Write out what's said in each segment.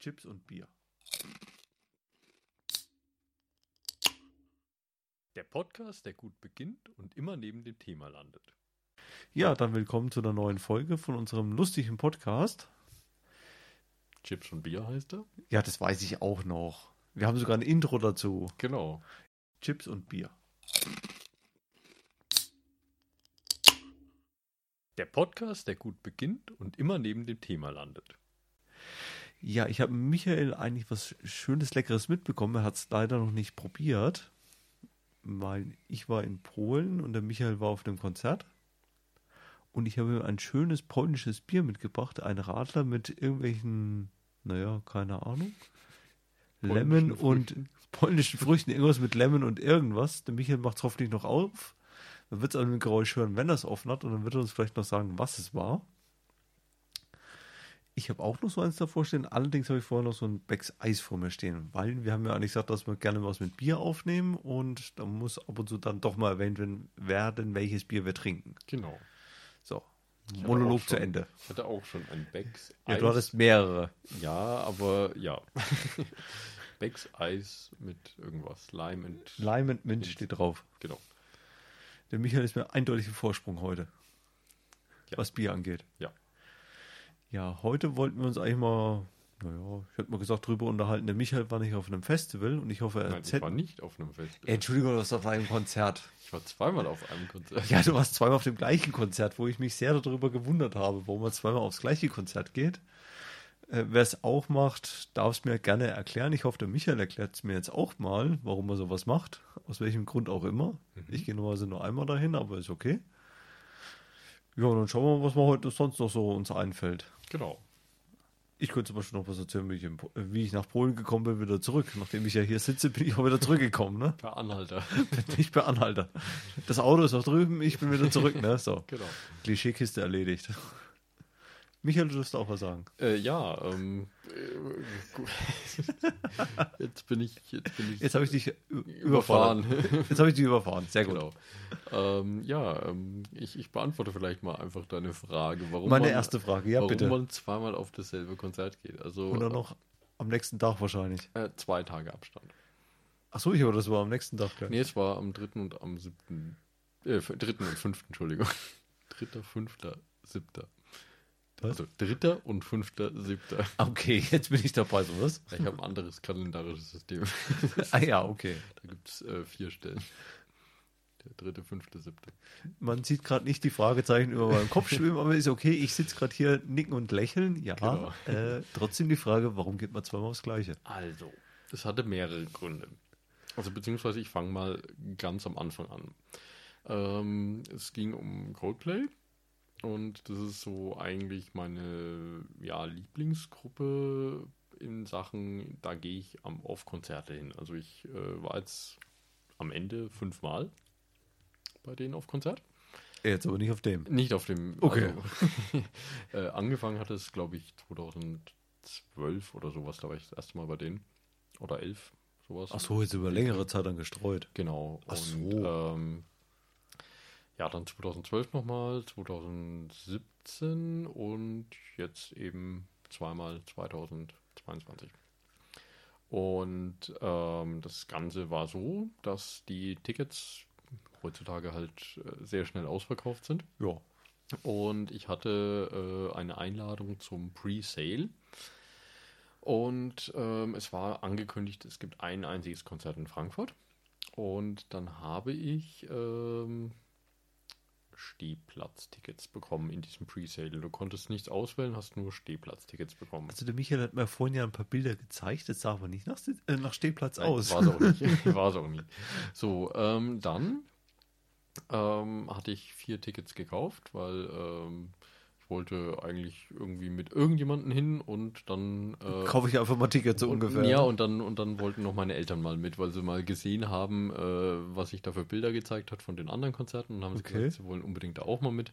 Chips und Bier. Der Podcast, der gut beginnt und immer neben dem Thema landet. Ja, dann willkommen zu einer neuen Folge von unserem lustigen Podcast. Chips und Bier heißt er? Ja, das weiß ich auch noch. Wir haben sogar ein Intro dazu. Genau. Chips und Bier. Der Podcast, der gut beginnt und immer neben dem Thema landet. Ja, ich habe Michael eigentlich was Schönes, Leckeres mitbekommen. Er hat es leider noch nicht probiert, weil ich war in Polen und der Michael war auf einem Konzert. Und ich habe ihm ein schönes polnisches Bier mitgebracht, ein Radler mit irgendwelchen, naja, keine Ahnung, Lemon Polnischen und Früchten. polnischen Früchten, irgendwas mit Lemon und irgendwas. Der Michael macht es hoffentlich noch auf. Man wird es an dem Geräusch hören, wenn er es offen hat und dann wird er uns vielleicht noch sagen, was es war. Ich habe auch noch so eins davor stehen. Allerdings habe ich vorher noch so ein Becks Eis vor mir stehen, weil wir haben ja eigentlich gesagt, dass wir gerne was mit Bier aufnehmen und da muss ab und zu dann doch mal erwähnt werden, welches Bier wir trinken. Genau. So, Ich Monolog auch zu schon- Ende. Ich hatte auch schon ein Becks Ja, Eis. du hattest mehrere. Ja, aber ja. Becks Eis mit irgendwas. Lime und. Lime and Mint steht drauf. Genau. Der Michael ist mir eindeutig im Vorsprung heute, Ja. was Bier angeht. Ja. Ja, heute wollten wir uns eigentlich mal, naja, ich hätte mal gesagt, drüber unterhalten. Der Michael war nicht auf einem Festival und ich hoffe, er Nein, ich erzählt. war nicht auf einem Fest. Entschuldigung, du warst auf einem Konzert. Ich war zweimal auf einem Konzert. Ja, du warst zweimal auf dem gleichen Konzert, wo ich mich sehr darüber gewundert habe, warum man zweimal aufs gleiche Konzert geht. Äh, Wer es auch macht, darf es mir gerne erklären. Ich hoffe, der Michael erklärt es mir jetzt auch mal, warum er sowas macht. Aus welchem Grund auch immer. Ich gehe normalerweise nur einmal dahin, aber ist okay. Ja, und dann schauen wir mal, was mir heute sonst noch so uns einfällt. Genau. Ich könnte zum Beispiel noch was erzählen, wie ich, wie ich nach Polen gekommen bin, wieder zurück. Nachdem ich ja hier sitze, bin ich auch wieder zurückgekommen, ne? Per Anhalter. Nicht per Anhalter. Das Auto ist auch drüben, ich bin wieder zurück, ne? So. genau. Klischeekiste erledigt. Michael, du wirst auch was sagen. Äh, ja, ähm. äh, jetzt bin ich. Jetzt bin ich. Jetzt habe ich dich Überfahren. Jetzt habe ich dich überfahren. Sehr gut. Genau. Ähm, ja, ähm, ich, ich beantworte vielleicht mal einfach deine Frage, warum Meine man, erste Frage, ja warum bitte. man zweimal auf dasselbe Konzert geht. Also Und dann noch am nächsten Tag wahrscheinlich. äh, zwei Tage Abstand. Ach so, ich aber das war am nächsten Tag. Gleich. Nee, es war am dritten und am siebten, äh, f- dritten und fünften, Entschuldigung. Dritter, fünfter, siebter. Was? Also dritter und fünfter, siebter. Okay, jetzt bin ich dabei, so was? Ich habe ein anderes kalendarisches System. Ah ja, okay. Da gibt es äh, vier Stellen. Der dritte, fünfte, siebte. Man sieht gerade nicht die Fragezeichen über meinem Kopf schwimmen, aber ist okay. Ich sitze gerade hier, nicken und lächeln. Ja, Genau. äh, trotzdem die Frage, warum geht man zweimal aufs Gleiche? Also, es hatte mehrere Gründe. Also beziehungsweise ich fange mal ganz am Anfang an. Ähm, es ging um Coldplay und das ist so eigentlich meine ja, Lieblingsgruppe in Sachen, da gehe ich am auf Konzerte hin. Also ich äh, war jetzt am Ende fünfmal bei denen auf Konzert. Jetzt aber nicht auf dem. Nicht auf dem. Okay. Also, äh, angefangen hat es, glaube ich, 2012 oder sowas. Da war ich das erste Mal bei denen. Oder 11, sowas. Ach so, jetzt über längere Zeit dann gestreut. Genau. Ach Und, so. ähm, ja, dann 2012 nochmal, 2017 und jetzt eben zweimal 2022. Und ähm, das Ganze war so, dass die Tickets heutzutage halt äh, sehr schnell ausverkauft sind. Ja. Und ich hatte äh, eine Einladung zum Pre-Sale. Und ähm, es war angekündigt, es gibt ein einziges Konzert in Frankfurt. Und dann habe ich ähm, Stehplatztickets bekommen in diesem Pre-Sale. Du konntest nichts auswählen, hast nur Stehplatztickets bekommen. Also der Michael hat mir vorhin ja ein paar Bilder gezeigt, das sah aber nicht nach, äh, nach Stehplatz Nein, aus. War es auch nicht. War es auch nicht. So, ähm, dann ähm, hatte ich vier Tickets gekauft, weil ähm, wollte eigentlich irgendwie mit irgendjemanden hin und dann äh, Kaufe ich einfach mal Tickets so ungefähr. Ja, und dann, und dann wollten noch meine Eltern mal mit, weil sie mal gesehen haben, äh, was ich da für Bilder gezeigt hat von den anderen Konzerten und haben sie Okay. gesagt, sie wollen unbedingt da auch mal mit.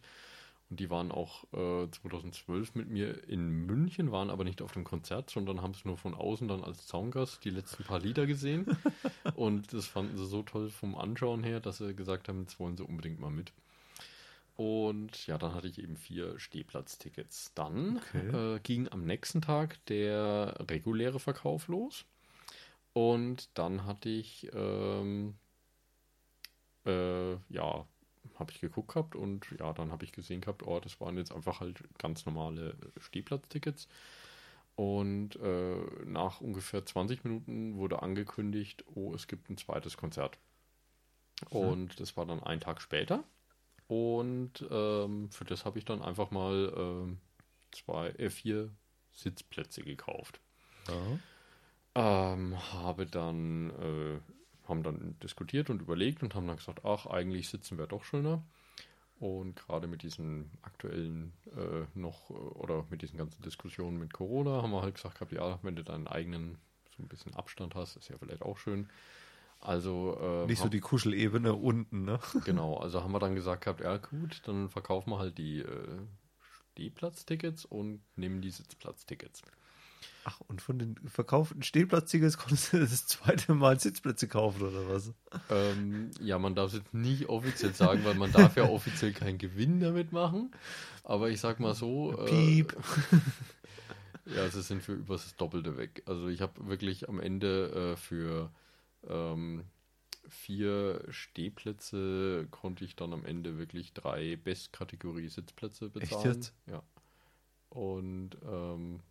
Und die waren auch äh, 2012 mit mir in München, waren aber nicht auf dem Konzert, sondern haben es nur von außen dann als Zaungast die letzten paar Lieder gesehen. und das fanden sie so toll vom Anschauen her, dass sie gesagt haben, jetzt wollen sie unbedingt mal mit. Und ja, dann hatte ich eben vier Stehplatztickets. Dann Okay. äh, ging am nächsten Tag der reguläre Verkauf los. Und dann hatte ich, ähm, äh, ja, habe ich geguckt gehabt und ja, dann habe ich gesehen gehabt, oh, das waren jetzt einfach halt ganz normale Stehplatztickets. Und äh, nach ungefähr 20 Minuten wurde angekündigt, oh, es gibt ein zweites Konzert. Und das war dann ein Tag später. Und ähm, für das habe ich dann einfach mal ähm, zwei, äh, vier Sitzplätze gekauft. Ja. Ähm, habe dann, äh, haben dann diskutiert und überlegt und haben dann gesagt, ach, eigentlich sitzen wir doch schöner. Und gerade mit diesen aktuellen äh, noch, äh, oder mit diesen ganzen Diskussionen mit Corona, haben wir halt gesagt gehabt, ja, wenn du deinen eigenen so ein bisschen Abstand hast, ist ja vielleicht auch schön. Also äh, Nicht so die Kuschelebene unten, ne? Genau, also haben wir dann gesagt gehabt, ja gut, dann verkaufen wir halt die äh, Stehplatztickets und nehmen die Sitzplatztickets. Ach, und von den verkauften Stehplatztickets konntest du das zweite Mal Sitzplätze kaufen, oder was? Ähm, ja, man darf es jetzt nicht offiziell sagen, weil man darf ja offiziell keinen Gewinn damit machen. Aber ich sag mal so. äh, Piep. Ja, sie sind für über das Doppelte weg. Also ich habe wirklich am Ende äh, für ähm, vier Stehplätze konnte ich dann am Ende wirklich drei Bestkategorie Sitzplätze bezahlen. jetzt? Ja. Und ähm,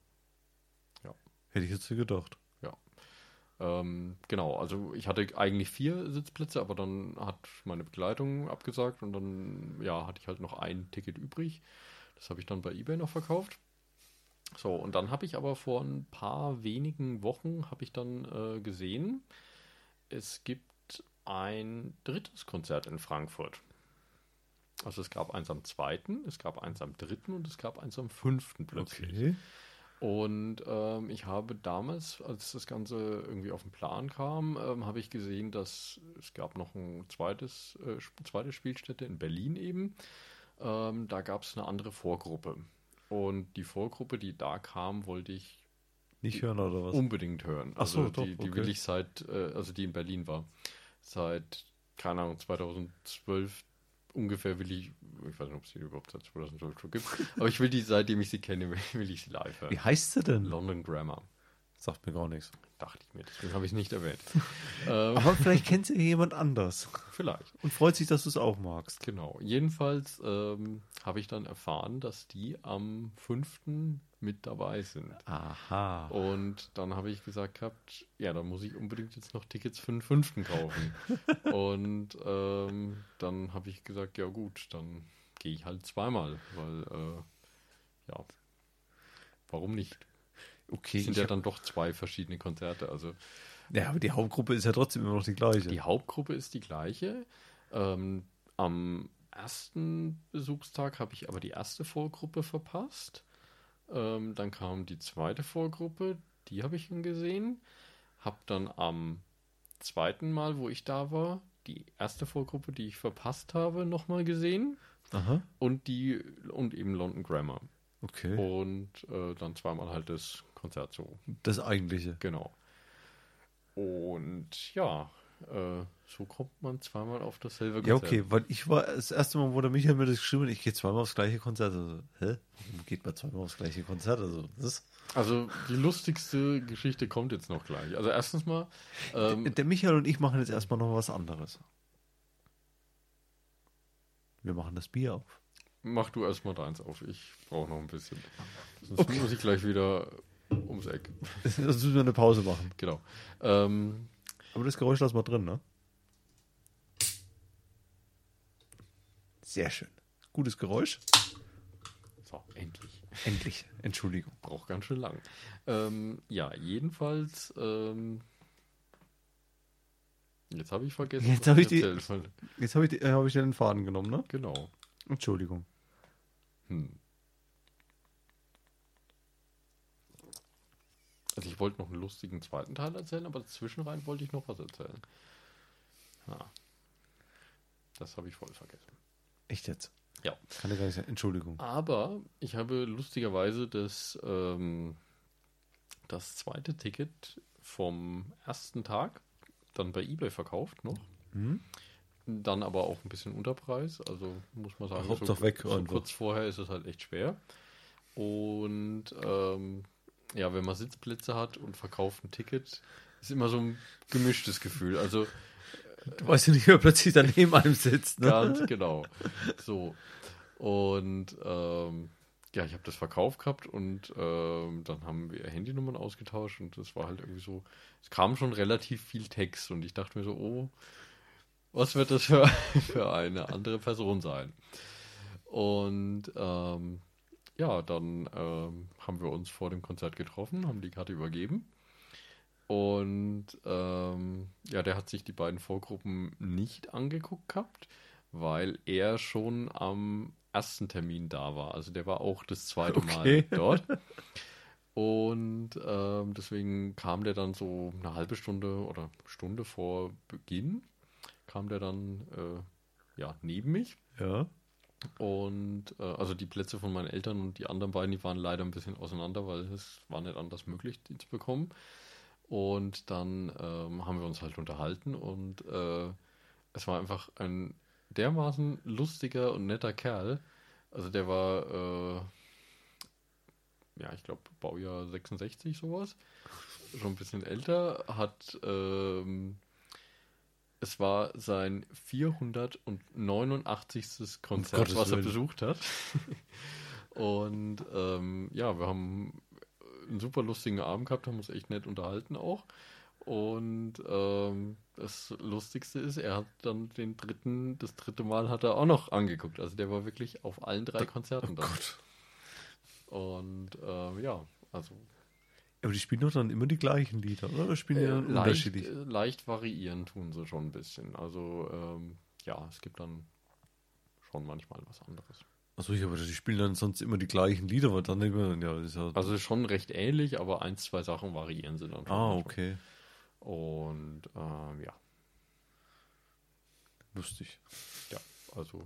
Hätte ich jetzt gedacht. Ähm, genau, also ich hatte eigentlich vier Sitzplätze, aber dann hat meine Begleitung abgesagt und dann ja, hatte ich halt noch ein Ticket übrig. Das habe ich dann bei eBay noch verkauft. So, und dann habe ich aber vor ein paar wenigen Wochen habe ich dann äh, gesehen, es gibt ein drittes Konzert in Frankfurt. Also es gab eins am zweiten, es gab eins am dritten und es gab eins am fünften plötzlich. Okay. Und ähm, ich habe damals, als das Ganze irgendwie auf den Plan kam, ähm, habe ich gesehen, dass es gab noch ein zweites, äh, zweite Spielstätte in Berlin eben. Ähm, da gab es eine andere Vorgruppe. Und die Vorgruppe, die da kam, wollte ich Nicht hören, oder was? unbedingt hören. Ach so, Also doch, die, die okay. will ich seit, äh, also die in Berlin war, seit, keine Ahnung, 2012 ungefähr will ich, ich weiß nicht, ob es die überhaupt seit 2012 schon gibt, aber ich will die, seitdem ich sie kenne, will ich sie live hören. Wie heißt sie denn? London Grammar. Sagt mir gar nichts. Dachte ich mir, deswegen habe ich es nicht erwähnt. ähm, Aber vielleicht kennt sie jemand anders vielleicht, und freut sich, dass du es auch magst. genau. Jedenfalls ähm, habe ich dann erfahren, dass die am 5. mit dabei sind. Aha. Und dann habe ich gesagt gehabt, ja, dann muss ich unbedingt jetzt noch Tickets für den 5. kaufen. Und ähm, dann habe ich gesagt, ja gut, dann gehe ich halt zweimal, weil, äh, ja, warum nicht? Okay, Es sind ja hab, dann doch zwei verschiedene Konzerte, also ja, aber die Hauptgruppe ist ja trotzdem immer noch die gleiche. Die Hauptgruppe ist die gleiche. Ähm, am ersten Besuchstag habe ich aber die erste Vorgruppe verpasst. Ähm, dann kam die zweite Vorgruppe, die habe ich gesehen. Habe dann am zweiten Mal, wo ich da war, die erste Vorgruppe, die ich verpasst habe, nochmal gesehen. Aha. Und die und eben London Grammar. Okay. Und äh, dann zweimal halt das Konzert so. Das eigentliche. Genau. Und ja, äh, so kommt man zweimal auf dasselbe Ja, Konzert. okay, weil ich war das erste Mal, wo der Michael mir das geschrieben hat, ich gehe zweimal aufs gleiche Konzert. Also, hä? Warum geht man zweimal aufs gleiche Konzert? Also, das Also die lustigste Geschichte kommt jetzt noch gleich. Also erstens mal, ähm, der Michael und ich machen jetzt erstmal noch was anderes. Wir machen das Bier auf. mach du erstmal deins auf. Ich brauche noch ein bisschen. Sonst muss ich gleich wieder ums Eck. Sonst müssen wir eine Pause machen. Genau. Ähm, Aber das Geräusch lassen wir drin, ne? Sehr schön. Gutes Geräusch. so, endlich. Endlich. Entschuldigung. Braucht ganz schön lang. Ähm, ja, jedenfalls. Ähm, jetzt habe ich vergessen. Jetzt habe ich die-. Jetzt habe ich, die- äh, hab ich den Faden genommen, ne? Genau. Entschuldigung. Hm. Also ich wollte noch einen lustigen zweiten Teil erzählen, aber zwischenrein wollte ich noch was erzählen. Ah. Das habe ich voll vergessen. Echt jetzt? Ja. Kann ja gar nicht sein. Entschuldigung. Aber ich habe lustigerweise das, ähm, das zweite Ticket vom ersten Tag dann bei eBay verkauft noch. Hm? dann aber auch ein bisschen Unterpreis. Also muss man sagen, Hauptsache weg so kurz vorher ist es halt echt schwer. Und ähm, ja, wenn man Sitzplätze hat und verkauft ein Ticket, ist immer so ein gemischtes Gefühl. Also Du weißt ja nicht, wer plötzlich daneben einem sitzt. Ne? Ganz genau. So. Und ähm, ja, ich habe das verkauft gehabt und ähm, dann haben wir Handynummern ausgetauscht und das war halt irgendwie so, es kam schon relativ viel Text und ich dachte mir so, oh, was wird das für, für eine andere Person sein? Und ähm, ja, dann ähm, haben wir uns vor dem Konzert getroffen, haben die Karte übergeben. Und ähm, ja, der hat sich die beiden Vorgruppen nicht angeguckt gehabt, weil er schon am ersten Termin da war. Also der war auch das zweite Okay. Mal dort. Und ähm, deswegen kam der dann so eine halbe Stunde oder Stunde vor Beginn, kam der dann äh, ja, neben mich. Ja. Und äh, also die Plätze von meinen Eltern und die anderen beiden, die waren leider ein bisschen auseinander, weil es war nicht anders möglich, die zu bekommen. Und dann ähm, haben wir uns halt unterhalten und äh, es war einfach ein dermaßen lustiger und netter Kerl. Also der war, äh, ja, ich glaube, Baujahr 66 sowas. Schon ein bisschen älter, hat, ähm, es war sein 489. Konzert, Gottes was er besucht hat. Und ähm, ja, wir haben einen super lustigen Abend gehabt, haben uns echt nett unterhalten auch. Und ähm, das Lustigste ist, er hat dann den dritten, das dritte Mal hat er auch noch angeguckt. Also der war wirklich auf allen drei Konzerten da. Gott. Und ähm, ja, also Aber die spielen doch dann immer die gleichen Lieder, oder? Oder spielen die äh, dann leicht, unterschiedlich? äh, leicht variieren tun sie schon ein bisschen. Also ähm, ja, es gibt dann schon manchmal was anderes. Achso, ich aber die spielen dann sonst immer die gleichen Lieder, weil dann immer, ja, ist ja. Also schon recht ähnlich, aber ein, zwei Sachen variieren sie dann schon. ah, okay. Und ähm, ja, Lustig. ja, also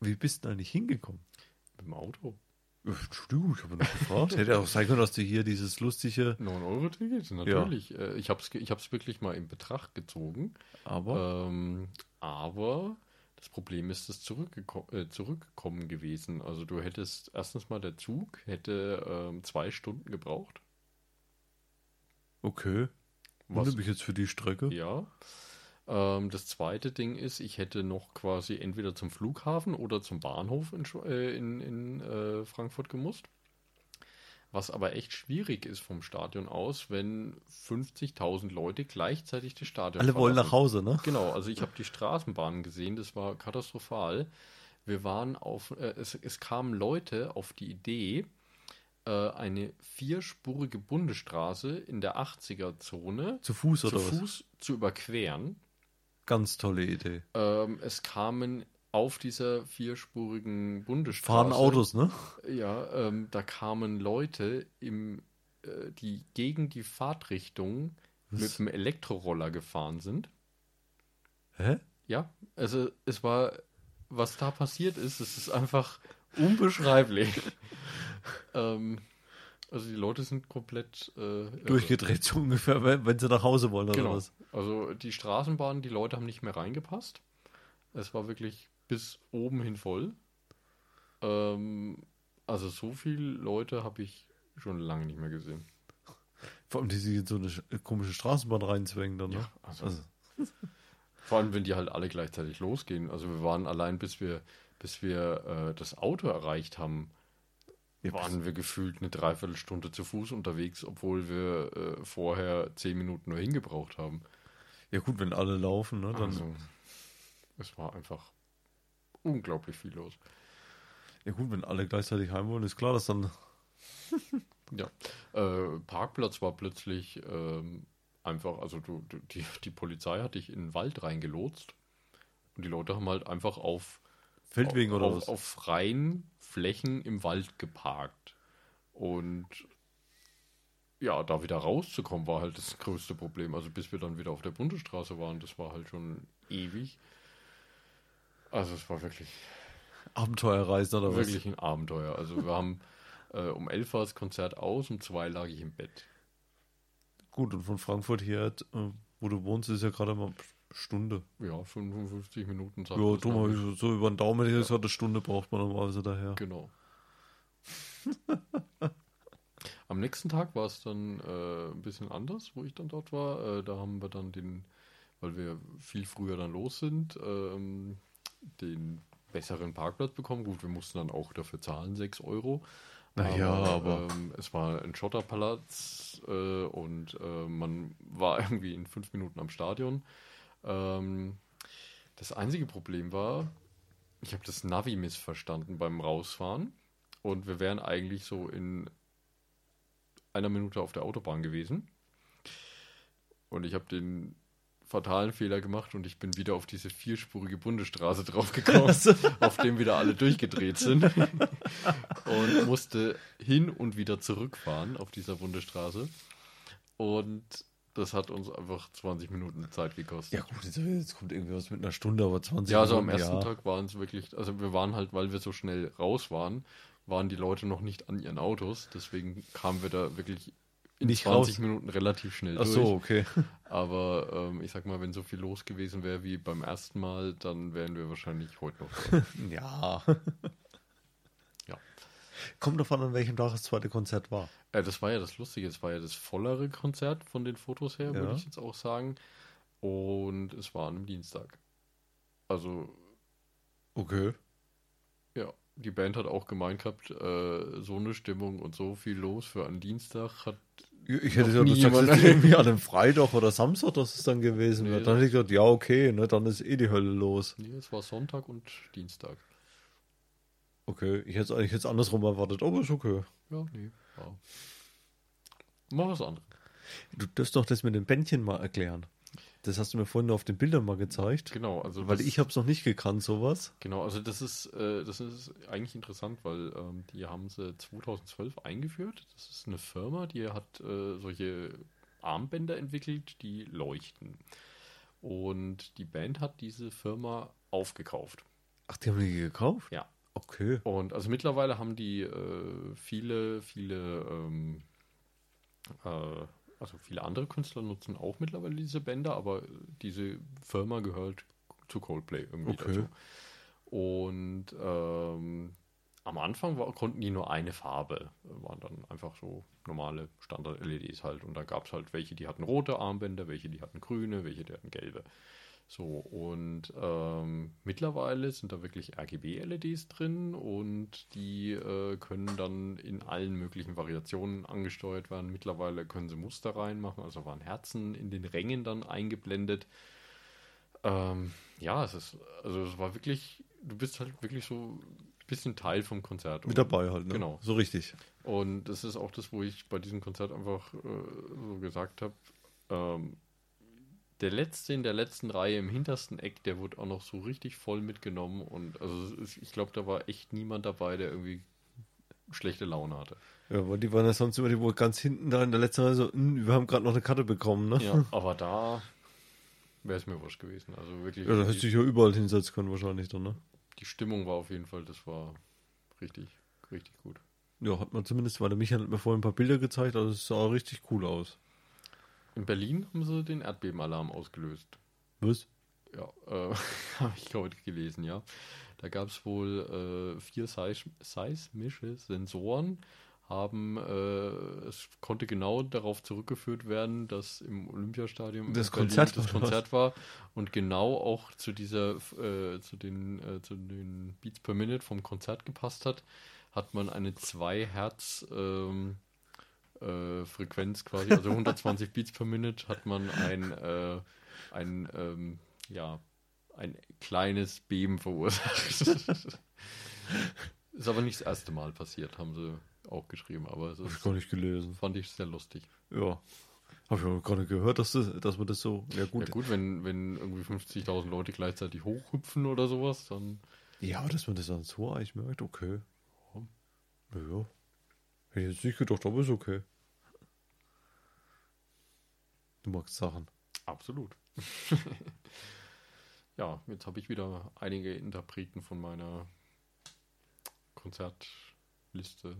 Wie bist du eigentlich hingekommen? mit dem Auto. Entschuldigung, ich habe nur gefragt. Hätte auch sein können, dass du hier dieses lustige, 9-Euro-Ticket, natürlich. Äh, Ich habe es ich hab's wirklich mal in Betracht gezogen. aber. Ähm, aber das Problem ist das zurückgeko äh, Zurückkommen gewesen. Also du hättest erstens mal der Zug hätte ähm, zwei Stunden gebraucht. okay. Was- Wundert mich jetzt für die Strecke. Ja. Ähm, das zweite Ding ist, ich hätte noch quasi entweder zum Flughafen oder zum Bahnhof in, äh, in, in äh, Frankfurt gemusst. Was aber echt schwierig ist vom Stadion aus, wenn 50.000 Leute gleichzeitig das Stadion Alle wollen nach verlassen. Hause, ne? Genau, also ich habe die Straßenbahnen gesehen, das war katastrophal. Wir waren auf, äh, es, es kamen Leute auf die Idee, äh, eine vierspurige Bundesstraße in der 80er-Zone Zu Fuß zu oder was? Fuß zu überqueren. Ganz tolle Idee. Ähm, es kamen auf dieser vierspurigen Bundesstraße. Fahren Autos, ne? Ja, ähm, da kamen Leute, im, äh, die gegen die Fahrtrichtung Was? mit dem Elektroroller gefahren sind. Hä? Ja, also es war, was da passiert ist, es ist einfach unbeschreiblich. ähm, also die Leute sind komplett äh. Durchgedreht so ungefähr, wenn, wenn sie nach Hause wollen oder Genau. was. Also die Straßenbahn, die Leute haben nicht mehr reingepasst. Es war wirklich bis oben hin voll. Ähm, also so viele Leute habe ich schon lange nicht mehr gesehen. Vor allem, die sich in so eine sch- komische Straßenbahn reinzwängen dann, ne? Ja, also- also Vor allem, wenn die halt alle gleichzeitig losgehen. Also wir waren allein, bis wir, bis wir äh, das Auto erreicht haben, Ja, waren wir gefühlt eine Dreiviertelstunde zu Fuß unterwegs, obwohl wir äh, vorher zehn Minuten nur hingebraucht haben. ja gut, wenn alle laufen, ne? Dann, Also es war einfach unglaublich viel los. Ja gut, wenn alle gleichzeitig heim wollen, ist klar, dass dann. Ja, äh, Parkplatz war plötzlich ähm, einfach, also du, du, die, die Polizei hat dich in den Wald reingelotst und die Leute haben halt einfach auf, Feldwegen auf, oder auf, was? auf freien Flächen im Wald geparkt. Und ja, da wieder rauszukommen war halt das größte Problem. Also bis wir dann wieder auf der Bundesstraße waren, das war halt schon ewig. Also es war wirklich Abenteuerreisen oder was? wirklich ein Abenteuer. Also wir haben äh, um 11 war das Konzert aus, um 2 lag ich im Bett. Gut, und von Frankfurt hier, äh, wo du wohnst, ist ja gerade mal Stunde. Ja, 55 Minuten. sagt Ja, drum ich so, über den Daumen ja. gesagt, eine Stunde braucht man normalerweise daher. Genau. Am nächsten Tag war es dann äh, ein bisschen anders, wo ich dann dort war. Äh, da haben wir dann den, weil wir viel früher dann los sind, ähm, den besseren Parkplatz bekommen. Gut, wir mussten dann auch dafür zahlen, 6 Euro. Na ja, aber- ähm, es war ein Schotterpalaz äh, und äh, man war irgendwie in fünf Minuten am Stadion. Ähm, das einzige Problem war, ich habe das Navi missverstanden beim Rausfahren und wir wären eigentlich so in einer Minute auf der Autobahn gewesen. Und ich habe den fatalen Fehler gemacht und ich bin wieder auf diese vierspurige Bundesstraße draufgekommen, auf dem wieder alle durchgedreht sind. und musste hin und wieder zurückfahren auf dieser Bundesstraße. Und das hat uns einfach 20 Minuten Zeit gekostet. Ja, gut, jetzt, kommt irgendwie was mit einer Stunde, aber 20 Ja, also am Minuten, ersten ja. Tag waren es wirklich, also wir waren halt, weil wir so schnell raus waren, waren die Leute noch nicht an ihren Autos. Deswegen kamen wir da wirklich in Nicht 20 raus. Minuten relativ schnell Ach durch. so, okay. Aber ähm, ich sag mal, wenn so viel los gewesen wäre wie beim ersten Mal, dann wären wir wahrscheinlich heute noch. Ja. Ja. Kommt davon an, welchem Tag das zweite Konzert war. äh, das war ja das Lustige, es war ja das vollere Konzert von den Fotos her, Ja. würde ich jetzt auch sagen. Und es war an einem Dienstag. Also Okay. Ja, die Band hat auch gemeint gehabt, äh, so eine Stimmung und so viel los für einen Dienstag hat. Ich hätte ja gesagt, das ist irgendwie an einem Freitag oder Samstag, dass es dann gewesen Nee, wäre. Dann hätte ich gesagt, ja, okay, ne, dann ist eh die Hölle los. Nee, es war Sonntag und Dienstag. Okay, ich hätte es eigentlich jetzt andersrum erwartet, aber ist okay. Ja, nee. Ja. Mach was anderes. Du darfst doch das mit dem Bändchen mal erklären. Das hast du mir vorhin auf den Bildern mal gezeigt. Genau, also Weil das- ich habe es noch nicht gekannt, sowas. Genau, also das ist, äh, das ist eigentlich interessant, weil ähm, die haben sie 2012 eingeführt. Das ist eine Firma, die hat äh, solche Armbänder entwickelt, die leuchten. Und die Band hat diese Firma aufgekauft. Ach, die haben die gekauft? Ja. Okay. Und also mittlerweile haben die äh, viele, viele, ähm, äh, also viele andere Künstler nutzen auch mittlerweile diese Bänder, aber diese Firma gehört zu Coldplay irgendwie Okay. dazu. Und ähm, am Anfang war, konnten die nur eine Farbe, waren dann einfach so normale Standard-LEDs halt. Und da gab es halt welche, die hatten rote Armbänder, welche, die hatten grüne, welche, die hatten gelbe. So, und ähm, mittlerweile sind da wirklich RGB-LEDs drin und die äh, können dann in allen möglichen Variationen angesteuert werden. Mittlerweile können sie Muster reinmachen, also waren Herzen in den Rängen dann eingeblendet. Ähm, ja, es ist, also es war wirklich, du bist halt wirklich so ein bisschen Teil vom Konzert. Mit dabei halt, ne? Genau. So richtig. Und das ist auch das, wo ich bei diesem Konzert einfach äh, so gesagt habe, ähm, der letzte in der letzten Reihe im hintersten Eck, der wurde auch noch so richtig voll mitgenommen und also ich glaube, da war echt niemand dabei, der irgendwie schlechte Laune hatte. Ja, weil die waren ja sonst immer die wohl ganz hinten da in der letzten Reihe so, "Hm, wir haben gerade noch eine Karte bekommen, ne? Ja, aber da wäre es mir wurscht gewesen. Also wirklich, Ja, da hättest du dich ja überall hinsetzen können wahrscheinlich dann, ne? die Stimmung war auf jeden Fall, das war richtig, richtig gut. Ja, hat man zumindest, weil der Michael hat mir vorhin ein paar Bilder gezeigt, also es sah richtig cool aus. In Berlin haben sie den Erdbebenalarm ausgelöst. Was? Ja, äh, habe ich heute gelesen, ja. Da gab es wohl äh, vier seis seismische Sensoren, haben, äh, es konnte genau darauf zurückgeführt werden, dass im Olympiastadion Das Konzert das war, Konzert war und genau auch zu dieser, äh, zu den, äh, zu den Beats per Minute vom Konzert gepasst hat, hat man eine 2 Hertz ähm, äh, Frequenz quasi, also 120 Beats per Minute hat man ein, äh, ein ähm, ja, ein kleines Beben verursacht. ist aber nicht das erste Mal passiert, haben sie auch geschrieben, aber es ist, gar nicht gelesen. fand ich sehr lustig. Ja. Hab ich auch gerade gehört, dass, das, dass man das so. Ja, gut. Ja gut, wenn, wenn irgendwie 50.000 Leute gleichzeitig hochhüpfen oder sowas, dann Ja, aber dass man das dann so eigentlich merkt, okay. Ja. ja. Hätte ich jetzt nicht gedacht, aber ist okay. Du magst Sachen. absolut. ja, jetzt habe ich wieder einige Interpreten von meiner Konzertliste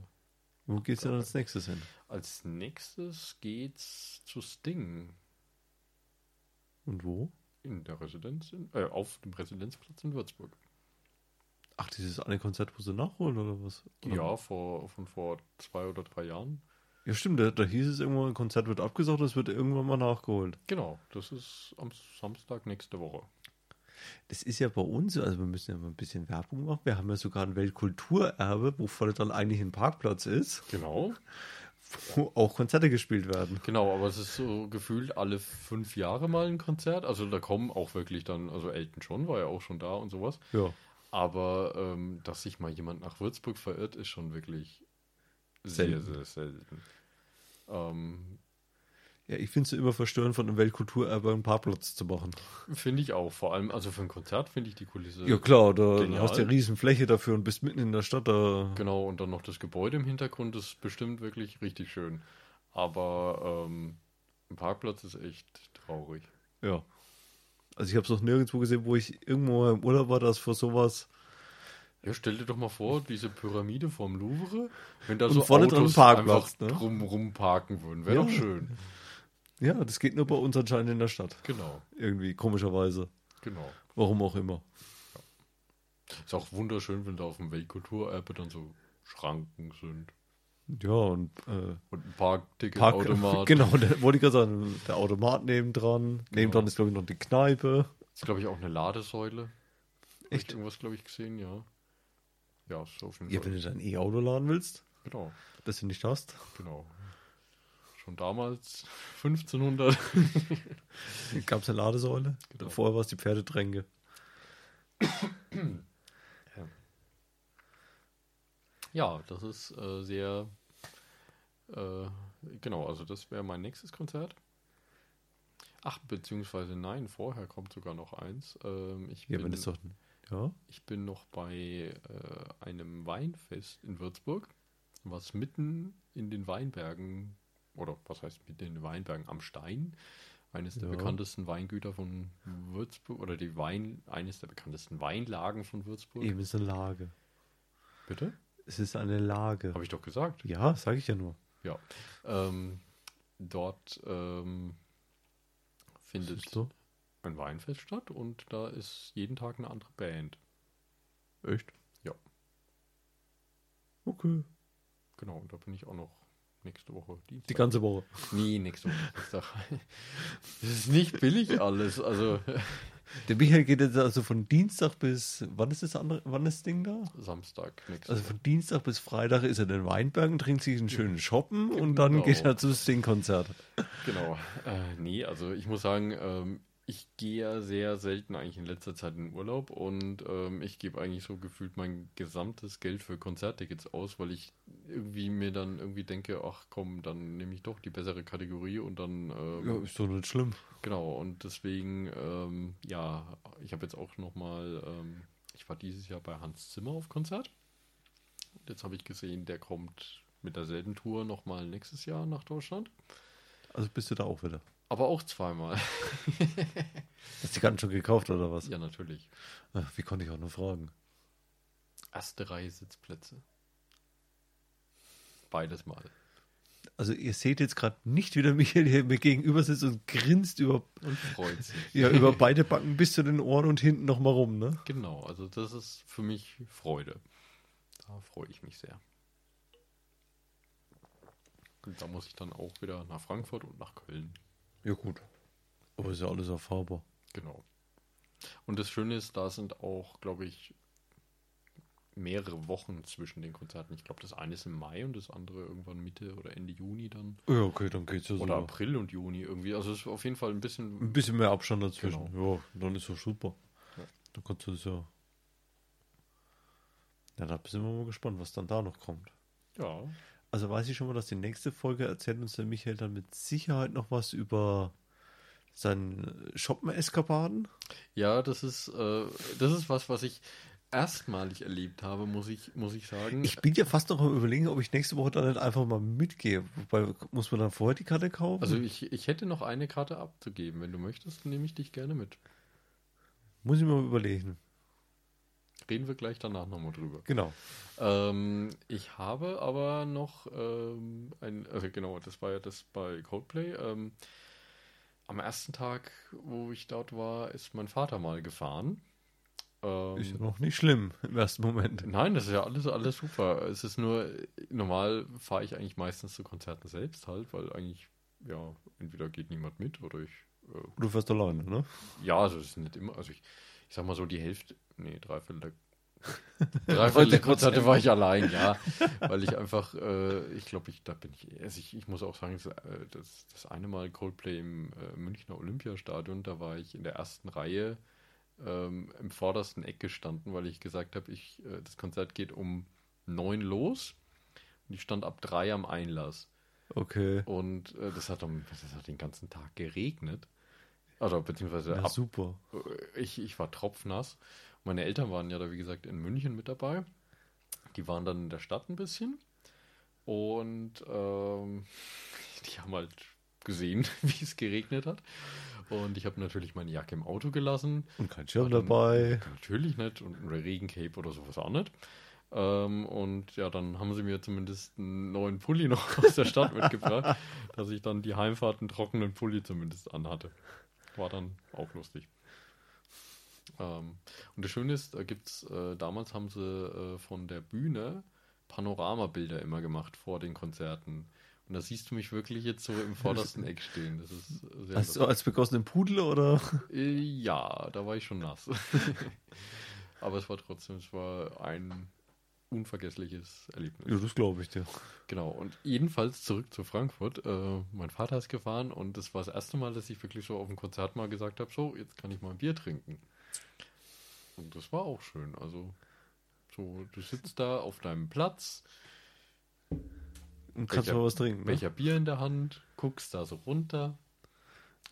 Wo geht's denn als nächstes hin? Als nächstes geht's zu Sting. Und wo? In der Residenz, in, äh, auf dem Residenzplatz in Würzburg. Ach, dieses eine Konzert, wo sie nachholen oder was? Oder? Ja, vor, von vor zwei oder drei Jahren. Ja, stimmt, da, da hieß es irgendwann, ein Konzert wird abgesagt, es wird irgendwann mal nachgeholt. Genau, das ist am Samstag nächste Woche. Das ist ja bei uns, so, also wir müssen ja mal ein bisschen Werbung machen. Wir haben ja sogar ein Weltkulturerbe, wo vorne dann eigentlich ein Parkplatz ist, Genau. wo auch Konzerte gespielt werden. Genau, aber es ist so gefühlt alle fünf Jahre mal ein Konzert. Also da kommen auch wirklich dann, also Elton John war ja auch schon da und sowas. Ja. Aber ähm, dass sich mal jemand nach Würzburg verirrt, ist schon wirklich sehr, Selten. sehr selten. Ähm, Ja, ich finde es immer verstörend, von einem Weltkulturerbe einen Parkplatz zu machen. finde ich auch. Vor allem, also für ein Konzert finde ich die Kulisse. Ja, klar, da Genial. hast du ja riesen Fläche dafür und bist mitten in der Stadt. Da Genau, und dann noch das Gebäude im Hintergrund ist bestimmt wirklich richtig schön. Aber ähm, ein Parkplatz ist echt traurig. Ja. Also ich habe es noch nirgendwo gesehen, wo ich irgendwo im Urlaub war, dass vor sowas Ja, stell dir doch mal vor, diese Pyramide vom Louvre, wenn da Und so vorne dran Autos Parkplatz, einfach ne? drum rumparken würden. Wäre Ja. doch schön. Ja, das geht nur bei uns anscheinend in der Stadt. Genau, Irgendwie, komischerweise. genau. Warum auch immer. Ist auch wunderschön, wenn da auf dem Weltkulturerbe dann so Schranken sind. Ja, und äh, Und ein Park, Parkticketautomat. genau, der, wollte ich gerade sagen, der Automat nebendran. Nebendran ist, glaube ich, noch die Kneipe. Ist, glaube ich, auch eine Ladesäule. Hab ich Echt? irgendwas, glaube ich, gesehen, ja. Ja, ist auf jeden Ja, Fall. wenn du dein E-Auto laden willst, Genau, das du nicht hast. genau. Schon damals, 1500. Gab es eine Ladesäule. Genau. Vorher war es die Pferdetränke. Ja, das ist äh, sehr. Äh, genau, also das wäre mein nächstes Konzert. Ach, beziehungsweise nein, vorher kommt sogar noch eins. Ähm, ich, Ja, bin, wenn das doch. Ja. ich bin noch bei äh, einem Weinfest in Würzburg, was mitten in den Weinbergen, oder was heißt mitten in den Weinbergen am Stein, eines der Ja. bekanntesten Weingüter von Würzburg, oder die Wein, eines der bekanntesten Weinlagen von Würzburg. Eben ist eine Lage. Bitte? Es ist eine Lage. Habe ich doch gesagt. Ja, sage ich ja nur. Ja. Ähm, dort ähm, findet Siehst du? Ein Weinfest statt und da ist jeden Tag eine andere Band. Echt? Ja. Okay. Genau, und da bin ich auch noch nächste Woche Dienstag. Die ganze Woche. nee, nächste Woche Dienstag. das ist nicht billig alles. Also Der Michael geht jetzt also von Dienstag bis. Wann ist das andere? Wann ist das Ding da? Samstag Also von Dienstag bis Freitag ist er in den Weinbergen, trinkt sich einen schönen Shoppen und dann Genau. geht er zu Sing-Konzert. Genau. Äh, nee, also ich muss sagen, ähm, ich gehe ja sehr selten eigentlich in letzter Zeit in Urlaub und ähm, ich gebe eigentlich so gefühlt mein gesamtes Geld für Konzerttickets aus, weil ich irgendwie mir dann irgendwie denke, ach komm, dann nehme ich doch die bessere Kategorie und dann ähm, Ja, ist doch nicht schlimm. genau und deswegen ähm, ja, ich habe jetzt auch noch mal, ähm, ich war dieses Jahr bei Hans Zimmer auf Konzert. Und jetzt habe ich gesehen, der kommt mit derselben Tour noch mal nächstes Jahr nach Deutschland, Also bist du da auch wieder. Aber auch zweimal. Hast du die Karten schon gekauft oder was? Ja, natürlich. Ach, wie konnte ich auch nur fragen? Erste Reihe Sitzplätze. Beides mal. Also ihr seht jetzt gerade nicht, wie der Michael hier mir gegenüber sitzt und grinst über, Und freut sich. ja, über beide Backen bis zu den Ohren und hinten nochmal rum, ne? Genau, also das ist für mich Freude. Da freue ich mich sehr. Und da muss ich dann auch wieder nach Frankfurt und nach Köln. Ja gut. Aber ist ja alles erfahrbar. Genau. Und das Schöne ist, da sind auch, glaube ich, mehrere Wochen zwischen den Konzerten. Ich glaube, das eine ist im Mai und das andere irgendwann Mitte oder Ende Juni dann. Ja, okay, dann geht's ja Oder sogar. April und Juni irgendwie. Also es ist auf jeden Fall ein bisschen Ein bisschen mehr Abstand dazwischen. Genau. Ja, dann ist doch super. Ja. Dann kannst du das ja. Ja, da sind wir mal gespannt, was dann da noch kommt. Ja, Also weiß ich schon mal, dass die nächste Folge erzählt uns der Michael dann mit Sicherheit noch was über seinen Shoppen-Eskapaden. Ja, das ist, äh, das ist was, was ich erstmalig erlebt habe, muss ich, muss ich sagen. Ich bin ja fast noch am überlegen, ob ich nächste Woche dann nicht einfach mal mitgehe. Wobei, muss man dann vorher die Karte kaufen? also ich, ich hätte noch eine Karte abzugeben. Wenn du möchtest, nehme ich dich gerne mit. muss ich mir mal überlegen. Reden wir gleich danach nochmal drüber. Genau. Ähm, ich habe aber noch ähm, ein, also genau, das war ja das bei Coldplay. Ähm, am ersten Tag, wo ich dort war, ist mein Vater mal gefahren. Ähm, ist ja noch nicht schlimm im ersten Moment. Nein, das ist ja alles, alles super. Es ist nur, normal fahre ich eigentlich meistens zu Konzerten selbst halt, weil eigentlich, ja, entweder geht niemand mit oder ich. Äh, du fährst alleine, ne? Ja, also es ist nicht immer, also ich, ich sag mal so die Hälfte, nee, drei Viertel Drei Viertel der Konzerte war ich allein, ja. Weil ich einfach, äh, ich glaube, ich, da bin ich, also ich, ich muss auch sagen, das, äh, das, das eine Mal Coldplay im äh, Münchner Olympiastadion, da war ich in der ersten Reihe ähm, im vordersten Eck gestanden, weil ich gesagt habe, ich, äh, das Konzert geht um neun los und ich stand ab drei am Einlass. Okay. Und äh, das, hat um, das hat den ganzen Tag geregnet. Also beziehungsweise ja, ab, super. Äh, ich, ich war tropfnass. Meine Eltern waren ja da, wie gesagt, in München mit dabei. Die waren dann in der Stadt ein bisschen. Und ähm, die haben halt gesehen, wie es geregnet hat. Und ich habe natürlich meine Jacke im Auto gelassen. Und kein Schirm dann, dabei. Natürlich nicht. Und ein Regencape oder sowas auch nicht. Ähm, und ja, dann haben sie mir zumindest einen neuen Pulli noch aus der Stadt mitgebracht, dass ich dann die Heimfahrt einen trockenen Pulli zumindest anhatte. War dann auch lustig. Ähm, und das Schöne ist, da gibt's, äh, damals haben sie äh, von der Bühne Panoramabilder immer gemacht vor den Konzerten. Und da siehst du mich wirklich jetzt so im vordersten Eck stehen. Das ist sehr Hast du als begossenen Pudel oder? Äh, ja, da war ich schon nass. Aber es war trotzdem, es war ein unvergessliches Erlebnis. Ja, das glaube ich dir. Genau, und jedenfalls zurück zu Frankfurt. Äh, mein Vater ist gefahren und das war das erste Mal, dass ich wirklich so auf dem Konzert mal gesagt habe, so, jetzt kann ich mal ein Bier trinken. Und das war auch schön. Also, so, du sitzt da auf deinem Platz. Und kannst Becher, mal was trinken. Ne? Becher Bier in der Hand, guckst da so runter.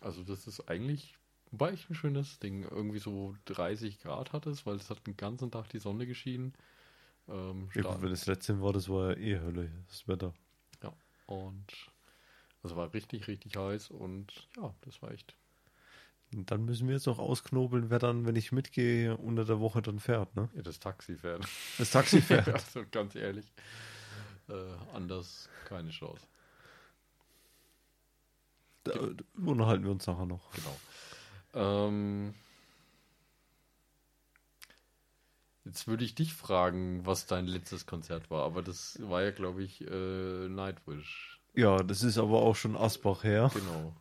Also, das ist eigentlich, war echt ein schönes Ding. Irgendwie so 30 Grad hat es, weil es hat den ganzen Tag die Sonne geschienen. Ähm, ja, gut, wenn das letzte war, das war ja eh Hölle, das Wetter. Ja, und es war richtig, richtig heiß und ja, das war echt dann müssen wir jetzt noch ausknobeln, wer dann, wenn ich mitgehe, unter der Woche dann fährt, ne? Ja, das Taxi fährt. Das Taxi fährt. also ganz ehrlich. Äh, anders keine Chance. Da unterhalten wir uns nachher noch. Genau. Ähm, jetzt würde ich dich fragen, was dein letztes Konzert war, aber das war ja, glaube ich, äh, Nightwish. Ja, das ist aber auch schon Asbach her. Genau.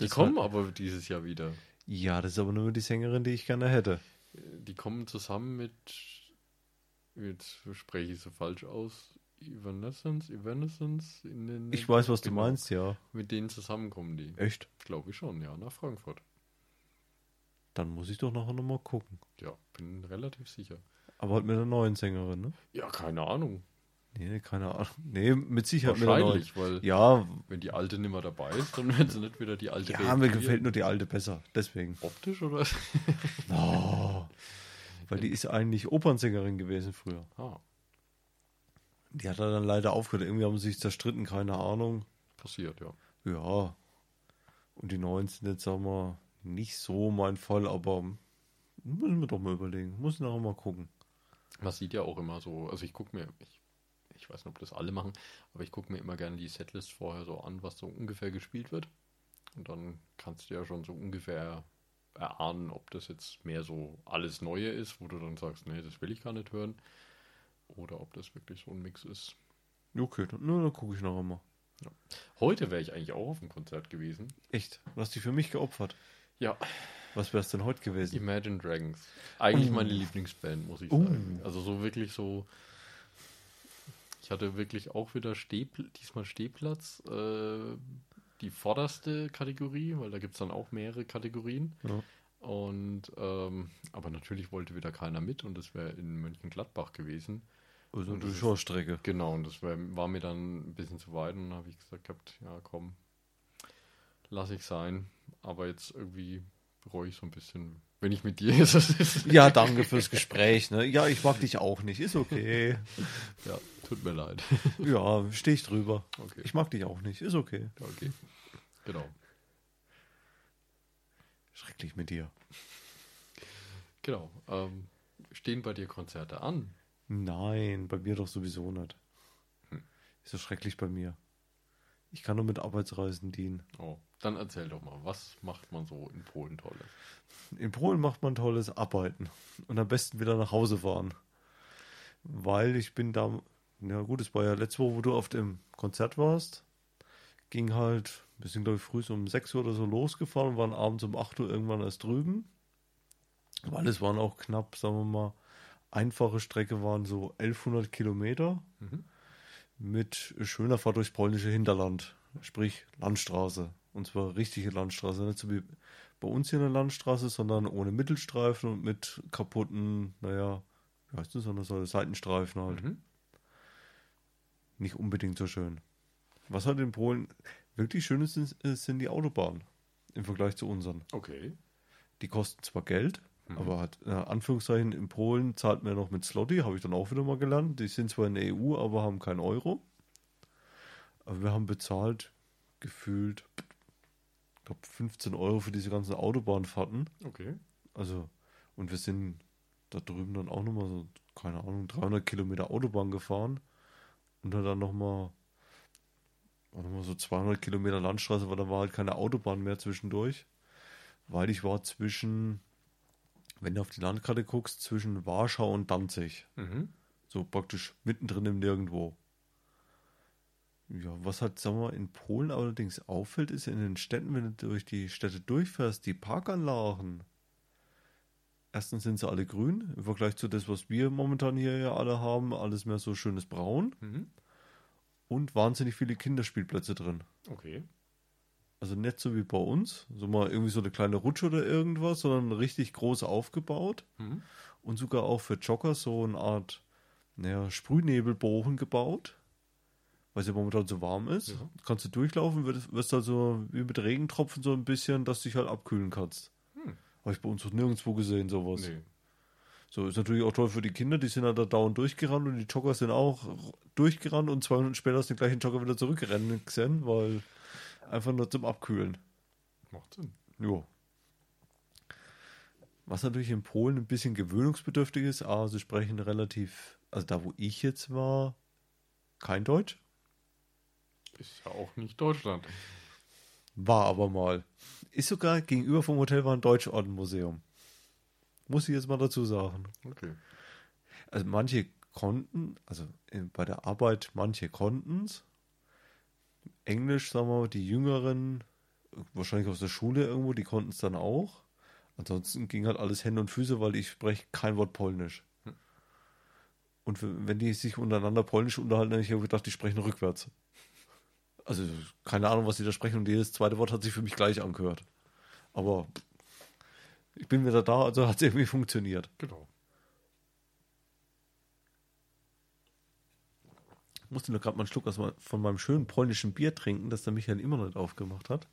Die kommen war, aber dieses Jahr wieder. Ja, das ist aber nur die Sängerin, die ich gerne hätte. Die kommen zusammen mit, jetzt spreche ich so falsch aus, Evanescence, Evanescence in den. Ich weiß, was genau. du meinst, ja. Mit denen zusammenkommen die. Echt? Glaube ich schon, ja, nach Frankfurt. Dann muss ich doch nachher nochmal gucken. Ja, bin relativ sicher. Aber halt mit einer neuen Sängerin, ne? Ja, keine Ahnung. Nee, keine Ahnung. Nee, mit Sicherheit Wahrscheinlich, weil ja, wenn die alte nicht mehr dabei ist, dann werden sie nicht wieder die alte Ja, mir gefällt nur die alte besser, deswegen. Optisch oder? oh, weil die ist eigentlich Opernsängerin gewesen früher. Ah. Die hat dann leider aufgehört. Irgendwie haben sie sich zerstritten, keine Ahnung. Passiert, ja. Ja. Und die neuen sind jetzt, sagen wir, nicht so mein Fall, aber müssen wir doch mal überlegen. Muss nachher mal gucken. Man sieht ja auch immer so, also ich gucke mir, ich ich weiß nicht, ob das alle machen, aber ich gucke mir immer gerne die Setlist vorher so an, was so ungefähr gespielt wird. Und dann kannst du ja schon so ungefähr erahnen, ob das jetzt mehr so alles Neue ist, wo du dann sagst, nee, das will ich gar nicht hören. Oder ob das wirklich so ein Mix ist. Okay, dann, dann gucke ich noch einmal. Ja. Heute wäre ich eigentlich auch auf dem Konzert gewesen. Echt? Du hast dich für mich geopfert? Ja. Was wäre es denn heute gewesen? Imagine Dragons. Eigentlich uh. meine Lieblingsband, muss ich uh. sagen. Also so wirklich so ich hatte wirklich auch wieder Stehpl diesmal Stehplatz, äh, die vorderste Kategorie, weil da gibt es dann auch mehrere Kategorien. Ja. Und ähm, aber natürlich wollte wieder keiner mit und das wäre in Mönchengladbach gewesen. Also eine Showstrecke. Genau, und das wär, war mir dann ein bisschen zu weit und dann habe ich gesagt gehabt, ja komm, lass ich sein. Aber jetzt irgendwie bereue ich so ein bisschen, wenn ich mit dir ist. ja, danke fürs Gespräch. Ne? Ja, ich mag dich auch nicht, ist okay. ja, Tut mir leid. ja, stehe ich drüber. Okay. Ich mag dich auch nicht. Ist okay. Okay. Genau. Schrecklich mit dir. Genau. Ähm, stehen bei dir Konzerte an? Nein, bei mir doch sowieso nicht. Hm. Ist so schrecklich bei mir. Ich kann nur mit Arbeitsreisen dienen. Oh, dann erzähl doch mal, was macht man so in Polen Tolles? In Polen macht man tolles Arbeiten und am besten wieder nach Hause fahren. Weil ich bin da, ja gut, es war ja letzte Woche, wo du auf dem Konzert warst, ging halt, wir sind glaube ich früh so um 6 Uhr oder so losgefahren und waren abends um 8 Uhr irgendwann erst drüben. Weil es waren auch knapp, sagen wir mal, einfache Strecke waren so 1100 Kilometer Mhm. mit schöner Fahrt durchs polnische Hinterland, sprich Landstraße. Und zwar richtige Landstraße, nicht so wie bei uns hier eine Landstraße, sondern ohne Mittelstreifen und mit kaputten, naja, wie heißt das, sondern so Seitenstreifen halt. Mhm. Nicht unbedingt so schön. Was halt in Polen wirklich schön ist, ist- sind die Autobahnen im Vergleich zu unseren. Okay. Die kosten zwar Geld, Mhm. aber hat, äh, Anführungszeichen, in Polen zahlt man ja noch mit Slotty, habe ich dann auch wieder mal gelernt. Die sind zwar in der EU, aber haben keinen Euro. Aber wir haben bezahlt, gefühlt, ich glaube 15 Euro für diese ganzen Autobahnfahrten. Okay. Also, und wir sind da drüben dann auch nochmal so, keine Ahnung, 300 Kilometer Autobahn gefahren. Und dann nochmal, noch mal so 200 Kilometer Landstraße, weil da war halt keine Autobahn mehr zwischendurch. Weil ich war zwischen, wenn du auf die Landkarte guckst, zwischen Warschau und Danzig. Mhm. So praktisch mittendrin im Nirgendwo. Ja, was halt, sagen wir mal, in Polen allerdings auffällt, ist in den Städten, wenn du durch die Städte durchfährst, die Parkanlagen. Erstens sind sie alle grün, im Vergleich zu das, was wir momentan hier ja alle haben, alles mehr so schönes Braun Mhm. und wahnsinnig viele Kinderspielplätze drin. Okay. Also nicht so wie bei uns, so mal irgendwie so eine kleine Rutsche oder irgendwas, sondern richtig groß aufgebaut Mhm. und sogar auch für Jogger so eine Art naja, Sprühnebelbogen gebaut, weil es ja momentan so warm ist. Ja. Kannst du durchlaufen, wirst, wirst halt so wie mit Regentropfen so ein bisschen, dass du dich halt abkühlen kannst. Habe ich bei uns noch nirgendwo gesehen, sowas. Nee. So, ist natürlich auch toll für die Kinder, die sind halt da dauernd durchgerannt und die Jogger sind auch durchgerannt und zwei Minuten später du den gleichen Jogger wieder zurückrennen gesehen, weil einfach nur zum Abkühlen. Macht Sinn. Jo. Was natürlich in Polen ein bisschen gewöhnungsbedürftig ist, aber sie sprechen relativ, also da wo ich jetzt war, kein Deutsch. Ist ja auch nicht Deutschland. War aber mal. Ist sogar gegenüber vom Hotel war ein Deutschordenmuseum. Muss ich jetzt mal dazu sagen. Okay. Also manche konnten, also bei der Arbeit, manche konnten es. Englisch, sagen wir mal, die Jüngeren, wahrscheinlich aus der Schule irgendwo, die konnten es dann auch. Ansonsten ging halt alles Hände und Füße, weil ich spreche kein Wort Polnisch. Hm. Und wenn die sich untereinander Polnisch unterhalten, habe ich gedacht, die sprechen rückwärts. Also keine Ahnung, was sie da sprechen und jedes zweite Wort hat sich für mich gleich angehört. Aber ich bin wieder da, also hat es irgendwie funktioniert. Genau. Ich musste nur gerade mal einen Schluck von meinem schönen polnischen Bier trinken, das der Michael immer noch nicht aufgemacht hat.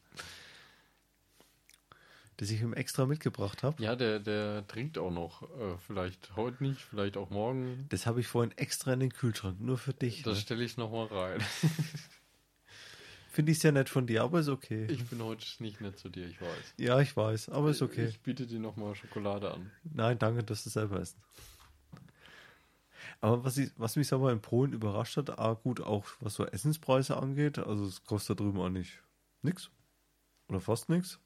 Das ich ihm extra mitgebracht habe. Ja, der, der trinkt auch noch. Äh, vielleicht heute nicht, vielleicht auch morgen. Das habe ich vorhin extra in den Kühlschrank, nur für dich. Das Ne? stelle ich nochmal rein. Finde ich sehr nett von dir, aber ist okay. Ich bin heute nicht nett zu dir, ich weiß. ja, ich weiß, aber ist okay. Ich biete dir nochmal Schokolade an. Nein, danke, dass du selber isst. Aber was, ich, was mich sag mal in Polen überrascht hat, ah, gut, auch was so Essenspreise angeht, also es kostet da drüben auch nicht nix. Oder fast nix.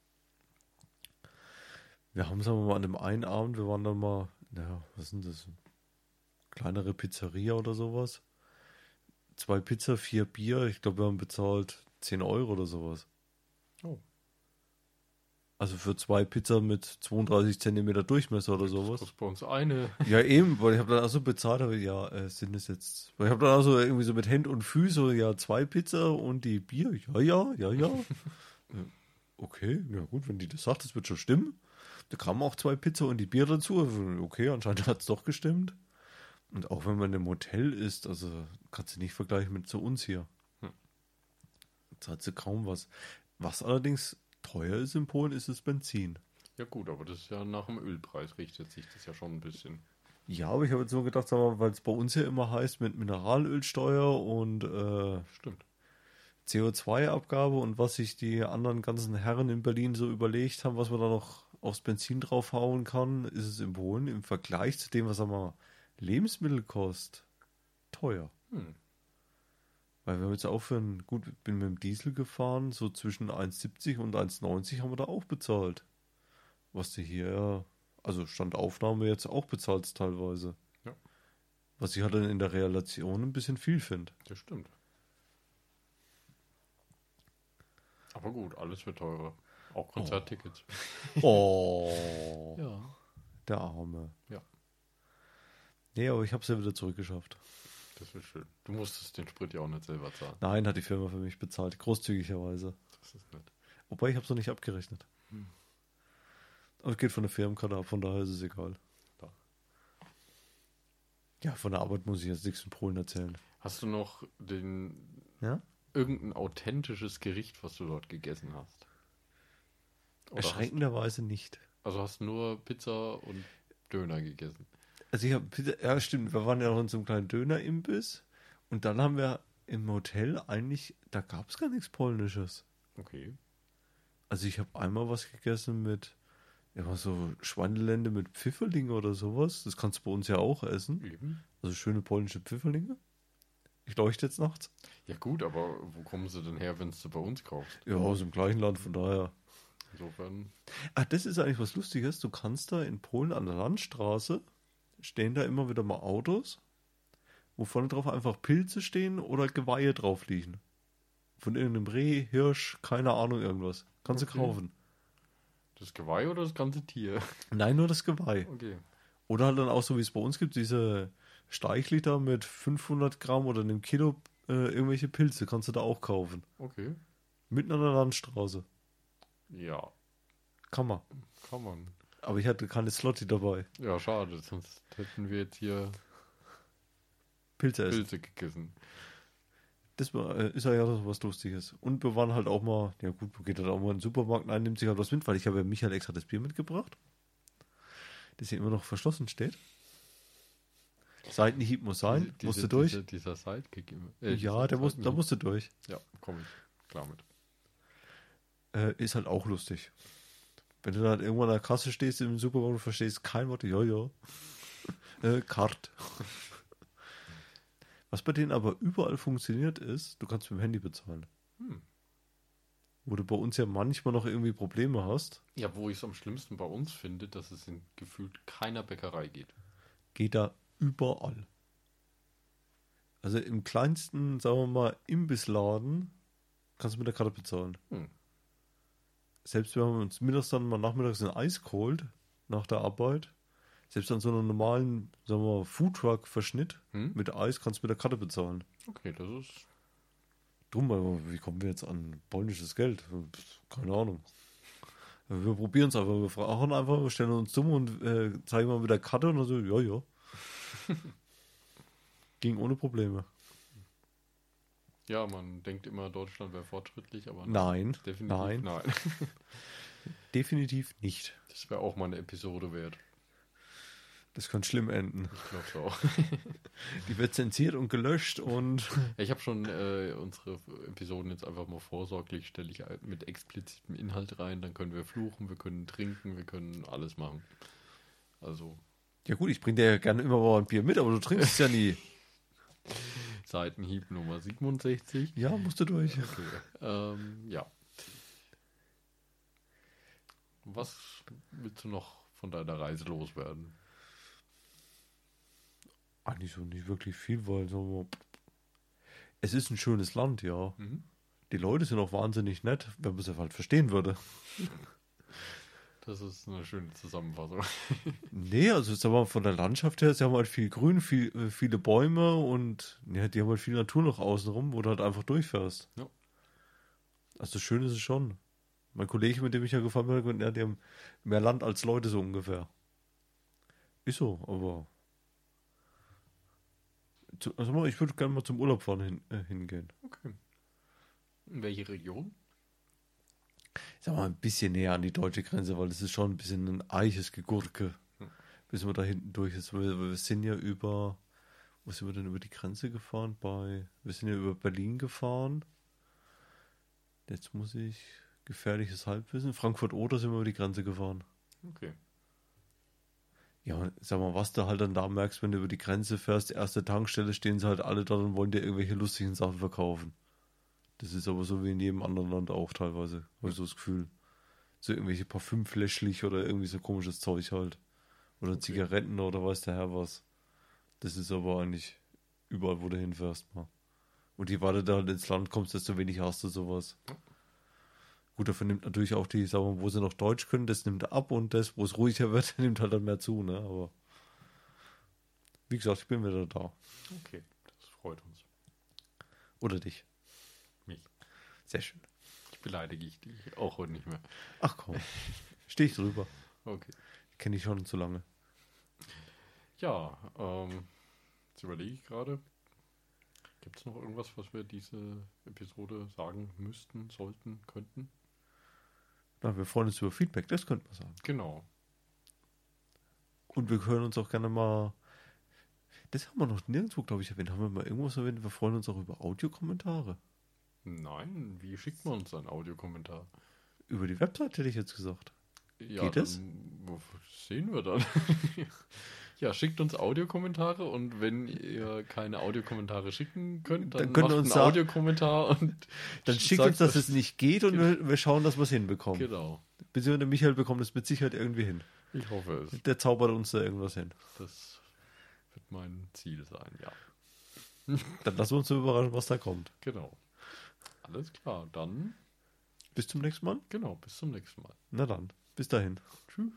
Wir haben, sagen wir mal, an dem einen Abend, wir waren dann mal, naja, was sind das? Kleinere Pizzeria oder sowas. Zwei Pizza, vier Bier, ich glaube, wir haben bezahlt 10 Euro oder sowas. Oh. Also für zwei Pizza mit 32 Zentimeter Durchmesser oder Das sowas. kostet bei uns eine. Ja, eben, weil ich habe dann auch so bezahlt, aber ja, äh, sind es jetzt. Weil ich habe dann auch so irgendwie so mit Händen und Füßen, ja, zwei Pizza und die Bier. Ja, ja, ja, ja. Okay, ja gut, wenn die das sagt, das wird schon stimmen. Da kamen auch zwei Pizza und die Bier dazu. Okay, anscheinend hat es doch gestimmt. Und auch wenn man im Hotel ist, also kannst du nicht vergleichen mit zu uns hier. Hat sie kaum was. Was allerdings teuer ist in Polen, ist das Benzin. Ja gut, aber das ist ja nach dem Ölpreis richtet sich das ja schon ein bisschen. Ja, aber ich habe jetzt so gedacht, weil es bei uns ja immer heißt mit Mineralölsteuer und äh, Stimmt. CO2-Abgabe und was sich die anderen ganzen Herren in Berlin so überlegt haben, was man da noch aufs Benzin draufhauen kann, ist es in Polen im Vergleich zu dem, was sag mal, Lebensmittel kostet, teuer. Hm. Weil wir haben jetzt auch für ein, gut, bin mit dem Diesel gefahren, so zwischen 1,70 und 1,90 haben wir da auch bezahlt. Was du hier, also Standaufnahme jetzt auch bezahlst teilweise. Ja. Was ich halt dann in der Relation ein bisschen viel finde. Das stimmt. Aber gut, alles wird teurer. Auch Konzerttickets. Oh, Ja. der Arme. Ja. Nee, aber ich habe es ja wieder zurückgeschafft. Das ist schön. Du musstest den Sprit ja auch nicht selber zahlen. Nein, hat die Firma für mich bezahlt, großzügigerweise. Das ist nett. Wobei ich habe es noch nicht abgerechnet. Hm. Aber es geht von der Firmenkarte ab, von daher ist es egal. Ja. Ja, von der Arbeit muss ich jetzt nichts in Polen erzählen. Hast du noch den Ja? irgendein authentisches Gericht, was du dort gegessen hast? Oder hast, Erschreckenderweise nicht. also hast du nur Pizza und Döner gegessen? Also ich habe, ja stimmt, wir waren ja noch in so einem kleinen Dönerimbiss und dann haben wir im Hotel eigentlich, da gab es gar nichts Polnisches. Okay. Also ich habe einmal was gegessen mit, ja, so Schweinelände mit Pfifferlinge oder sowas. Das kannst du bei uns ja auch essen. Eben. Also schöne polnische Pfifferlinge. Ich leuchte jetzt nachts. Ja gut, aber wo kommen sie denn her, wenn du bei uns kaufst? Ja, aus dem gleichen Land, von daher. Insofern, Ah, das ist eigentlich was Lustiges. Du kannst da in Polen an der Landstraße stehen da immer wieder mal Autos, wo vorne drauf einfach Pilze stehen oder Geweihe drauf liegen. Von irgendeinem Reh, Hirsch, keine Ahnung, irgendwas. Kannst Okay. du kaufen. das Geweih oder das ganze Tier? Nein, nur das Geweih. Okay. Oder halt dann auch so, wie es bei uns gibt, diese Steichliter mit 500 Gramm oder einem Kilo äh, irgendwelche Pilze kannst du da auch kaufen. Okay. Mitten an der Landstraße. Ja, Kann man. kann man. Aber ich hatte keine Slotti dabei. Ja, schade, sonst hätten wir jetzt hier Pilze essen. Pilze gegessen. Das war, äh, ist ja so was Lustiges. Und wir waren halt auch mal, ja gut, wo geht halt auch mal in den Supermarkt ein, nimmt sich halt was mit, weil ich habe ja Michael extra das Bier mitgebracht. Das hier immer noch verschlossen steht. Seitenhieb muss sein, Diese- musste durch. Dieser, dieser Sidekick. äh, ja, der muss, da musste durch. Ja, komme ich klar mit. Äh, ist halt auch lustig. Wenn du dann irgendwann an der Kasse stehst im Supermarkt und verstehst kein Wort, ja, ja. äh, Kart. Was bei denen aber überall funktioniert ist, du kannst mit dem Handy bezahlen. Hm. Wo du bei uns ja manchmal noch irgendwie Probleme hast, Ja, wo ich es am schlimmsten bei uns finde, dass es in gefühlt keiner Bäckerei geht. geht da überall. Also im kleinsten, sagen wir mal, Imbissladen kannst du mit der Karte bezahlen. Hm. Selbst wenn wir uns mittags dann mal nachmittags ein Eis geholt, nach der Arbeit, selbst an so einem normalen, sagen wir mal, Foodtruck-Verschnitt Hm? mit Eis kannst du mit der Karte bezahlen. Okay, das ist. Drum, aber wie kommen wir jetzt an polnisches Geld? Keine Ahnung. Wir probieren es einfach. Wir fragen einfach, wir stellen uns dumm und äh, zeigen mal mit der Karte und dann so, ja, ja. Ging ohne Probleme. Ja, man denkt immer, Deutschland wäre fortschrittlich, aber Nein, definitiv nein, nein. definitiv nicht. Das wäre auch mal eine Episode wert. Das kann schlimm enden. Ich glaube auch. Die wird zensiert und gelöscht und ich habe schon äh, unsere Episoden jetzt einfach mal vorsorglich, stelle ich mit explizitem Inhalt rein, dann können wir fluchen, wir können trinken, wir können alles machen. Also ja gut, ich bring dir ja gerne immer mal ein Bier mit, aber du trinkst es ja nie. Seitenhieb Nummer 67. Ja, musst du durch. Okay. Ähm, ja. Was willst du noch von deiner Reise loswerden? Eigentlich so nicht wirklich viel, weil so es ist ein schönes Land, ja. Mhm. Die Leute sind auch wahnsinnig nett, wenn man sie halt verstehen würde. Das ist eine schöne Zusammenfassung. Nee, also sagen wir mal, von der Landschaft her, sie haben halt viel Grün, viel, äh, viele Bäume und ja, die haben halt viel Natur noch außenrum, wo du halt einfach durchfährst. Ja. Also schön ist es schon. Mein Kollege, mit dem ich ja gefahren bin, ja, die haben mehr Land als Leute so ungefähr. Ist so, aber also mal, ich würde gerne mal zum Urlaub fahren hin, äh, hingehen. Okay. In welche Region? Ich sag mal, ein bisschen näher an die deutsche Grenze, weil das ist schon ein bisschen ein eiches Gegurke, bis man da hinten durch ist. Wir, wir sind ja über, wo sind wir denn über die Grenze gefahren? Bei, wir sind ja über Berlin gefahren. Jetzt muss ich gefährliches Halbwissen. Frankfurt-Oder sind wir über die Grenze gefahren. Okay. Ja, sag mal, was du halt dann da merkst, wenn du über die Grenze fährst, erste Tankstelle stehen sie halt alle da und wollen dir irgendwelche lustigen Sachen verkaufen. Das ist aber so wie in jedem anderen Land auch teilweise, habe ich so das Gefühl. So irgendwelche Parfümfläschlich oder irgendwie so komisches Zeug halt. Oder okay. Zigaretten oder weiß der Herr was. Das ist aber eigentlich überall, wo du hinfährst mal. Und je weiter du halt ins Land kommst, desto weniger hast du sowas. Gut, dafür nimmt natürlich auch die, sagen wir, wo sie noch Deutsch können, das nimmt ab und das, wo es ruhiger wird, nimmt halt dann mehr zu, ne? Aber wie gesagt, ich bin wieder da. Okay, das freut uns. Oder dich. Sehr schön. Ich beleidige ich dich auch heute nicht mehr. Ach komm, stehe ich drüber. Okay. Kenne ich schon zu lange. Ja, ähm, jetzt überlege ich gerade. Gibt es noch irgendwas, was wir diese Episode sagen müssten, sollten, könnten? Na, wir freuen uns über Feedback, das könnte man sagen. Genau. Und wir können uns auch gerne mal. Das haben wir noch nirgendwo, glaube ich, erwähnt. Haben wir mal irgendwas erwähnt? Wir freuen uns auch über Audiokommentare. Nein, wie schickt man uns einen Audiokommentar? Über die Website hätte ich jetzt gesagt. Ja, Geht? Dann, sehen wir dann. ja, schickt uns Audiokommentare und wenn ihr keine Audiokommentare schicken könnt, dann, Dann könnt macht uns einen Audiokommentar und Dann schickt sagt uns, dass es nicht geht und wir, wir schauen, dass wir es hinbekommen. Genau. Beziehungsweise der Michael bekommt es mit Sicherheit irgendwie hin. Ich hoffe es. Der zaubert uns da irgendwas hin. Das wird mein Ziel sein, ja. Dann lassen wir uns überraschen, was da kommt. Genau. Alles klar, dann Bis zum nächsten Mal. genau, bis zum nächsten Mal. Na dann, bis dahin. Tschüss.